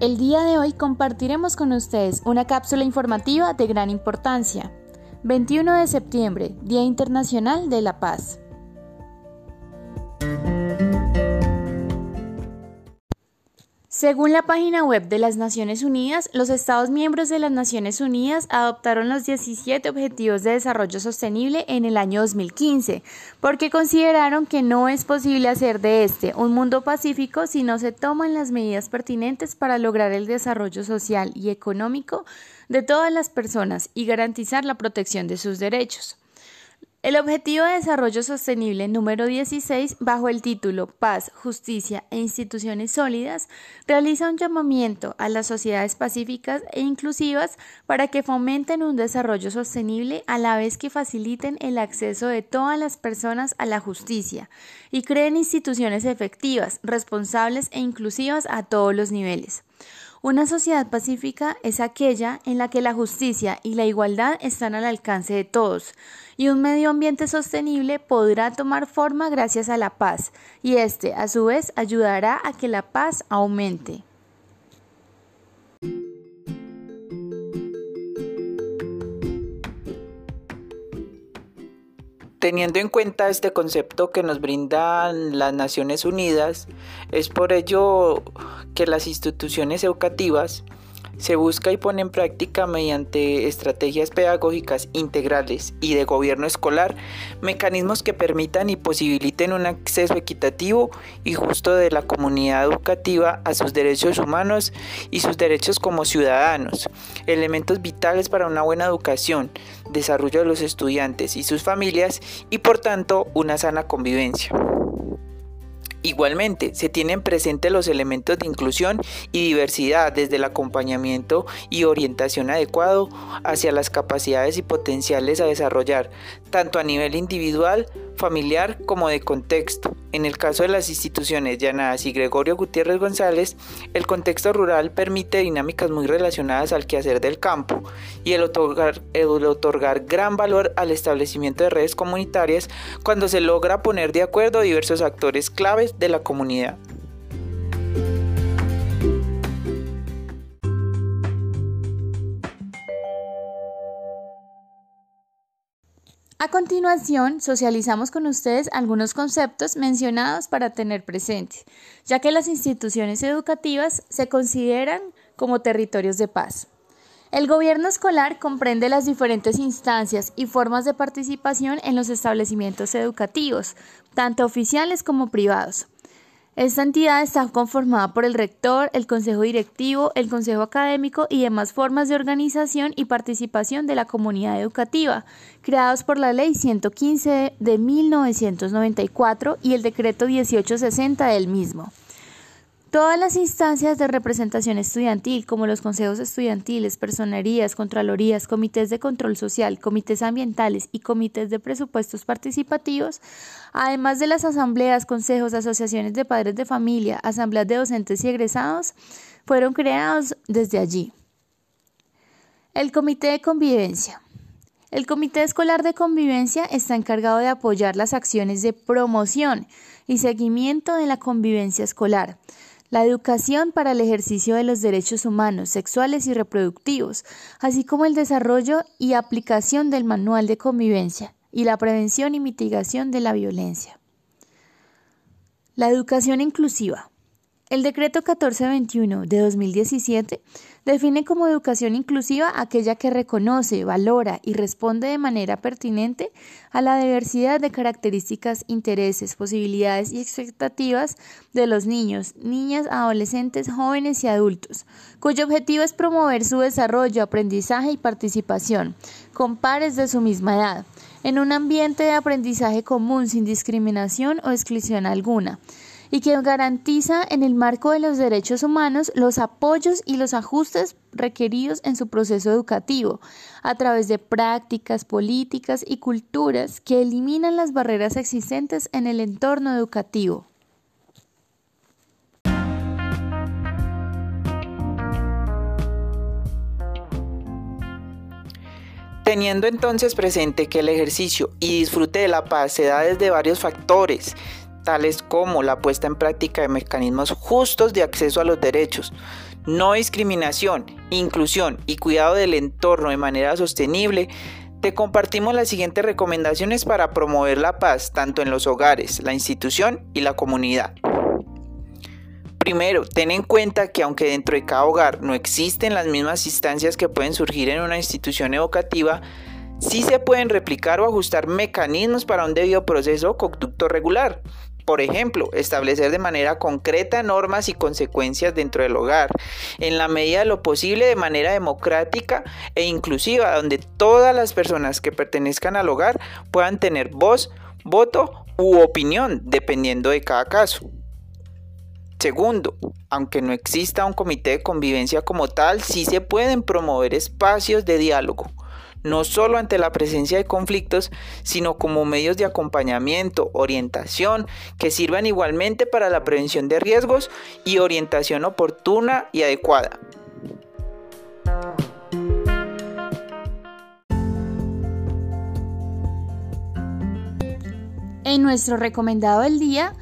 El día de hoy compartiremos con ustedes una cápsula informativa de gran importancia. 21 de septiembre, Día Internacional de la Paz. Según la página web de las Naciones Unidas, los Estados miembros de las Naciones Unidas adoptaron los 17 Objetivos de Desarrollo Sostenible en el año 2015, porque consideraron que no es posible hacer de este un mundo pacífico si no se toman las medidas pertinentes para lograr el desarrollo social y económico de todas las personas y garantizar la protección de sus derechos. El Objetivo de Desarrollo Sostenible número 16, bajo el título Paz, Justicia e Instituciones Sólidas, realiza un llamamiento a las sociedades pacíficas e inclusivas para que fomenten un desarrollo sostenible a la vez que faciliten el acceso de todas las personas a la justicia y creen instituciones efectivas, responsables e inclusivas a todos los niveles. Una sociedad pacífica es aquella en la que la justicia y la igualdad están al alcance de todos, y un medio ambiente sostenible podrá tomar forma gracias a la paz, y este, a su vez, ayudará a que la paz aumente. Teniendo en cuenta este concepto que nos brindan las Naciones Unidas, es por ello que las instituciones educativas se busca y pone en práctica mediante estrategias pedagógicas integrales y de gobierno escolar mecanismos que permitan y posibiliten un acceso equitativo y justo de la comunidad educativa a sus derechos humanos y sus derechos como ciudadanos, elementos vitales para una buena educación, desarrollo de los estudiantes y sus familias y por tanto una sana convivencia. Igualmente, se tienen presentes los elementos de inclusión y diversidad desde el acompañamiento y orientación adecuado hacia las capacidades y potenciales a desarrollar, tanto a nivel individual, familiar como de contexto. En el caso de las instituciones Llanadas y Gregorio Gutiérrez González, el contexto rural permite dinámicas muy relacionadas al quehacer del campo y el otorgar, gran valor al establecimiento de redes comunitarias cuando se logra poner de acuerdo diversos actores claves de la comunidad. A continuación, socializamos con ustedes algunos conceptos mencionados para tener presente, ya que las instituciones educativas se consideran como territorios de paz. El gobierno escolar comprende las diferentes instancias y formas de participación en los establecimientos educativos, tanto oficiales como privados. Esta entidad está conformada por el rector, el consejo directivo, el consejo académico y demás formas de organización y participación de la comunidad educativa, creados por la Ley 115 de 1994 y el decreto 1860 del mismo. Todas las instancias de representación estudiantil, como los consejos estudiantiles, personerías, contralorías, comités de control social, comités ambientales y comités de presupuestos participativos, además de las asambleas, consejos, asociaciones de padres de familia, asambleas de docentes y egresados, fueron creados desde allí. El Comité de Convivencia. El Comité Escolar de Convivencia está encargado de apoyar las acciones de promoción y seguimiento de la convivencia escolar la educación para el ejercicio de los derechos humanos, sexuales y reproductivos, así como el desarrollo y aplicación del manual de convivencia y la prevención y mitigación de la violencia. La educación inclusiva. El decreto 1421 de 2017 define como educación inclusiva aquella que reconoce, valora y responde de manera pertinente a la diversidad de características, intereses, posibilidades y expectativas de los niños, niñas, adolescentes, jóvenes y adultos, cuyo objetivo es promover su desarrollo, aprendizaje y participación con pares de su misma edad, en un ambiente de aprendizaje común sin discriminación o exclusión alguna y que garantiza en el marco de los derechos humanos los apoyos y los ajustes requeridos en su proceso educativo, a través de prácticas, políticas y culturas que eliminan las barreras existentes en el entorno educativo. Teniendo entonces presente que el ejercicio y disfrute de la paz se da desde varios factores, tales como la puesta en práctica de mecanismos justos de acceso a los derechos, no discriminación, inclusión y cuidado del entorno de manera sostenible, te compartimos las siguientes recomendaciones para promover la paz tanto en los hogares, la institución y la comunidad. Primero, ten en cuenta que aunque dentro de cada hogar no existen las mismas instancias que pueden surgir en una institución educativa, sí se pueden replicar o ajustar mecanismos para un debido proceso conducto regular. Por ejemplo, establecer de manera concreta normas y consecuencias dentro del hogar, en la medida de lo posible de manera democrática e inclusiva, donde todas las personas que pertenezcan al hogar puedan tener voz, voto u opinión, dependiendo de cada caso. Segundo, aunque no exista un comité de convivencia como tal, sí se pueden promover espacios de diálogo no solo ante la presencia de conflictos, sino como medios de acompañamiento, orientación, que sirvan igualmente para la prevención de riesgos y orientación oportuna y adecuada. En nuestro recomendado del día,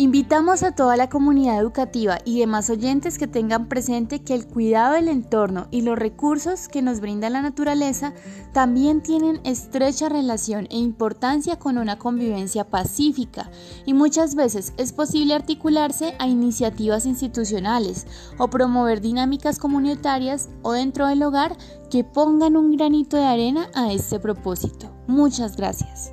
Invitamos a toda la comunidad educativa y demás oyentes que tengan presente que el cuidado del entorno y los recursos que nos brinda la naturaleza también tienen estrecha relación e importancia con una convivencia pacífica y muchas veces es posible articularse a iniciativas institucionales o promover dinámicas comunitarias o dentro del hogar que pongan un granito de arena a este propósito. Muchas gracias.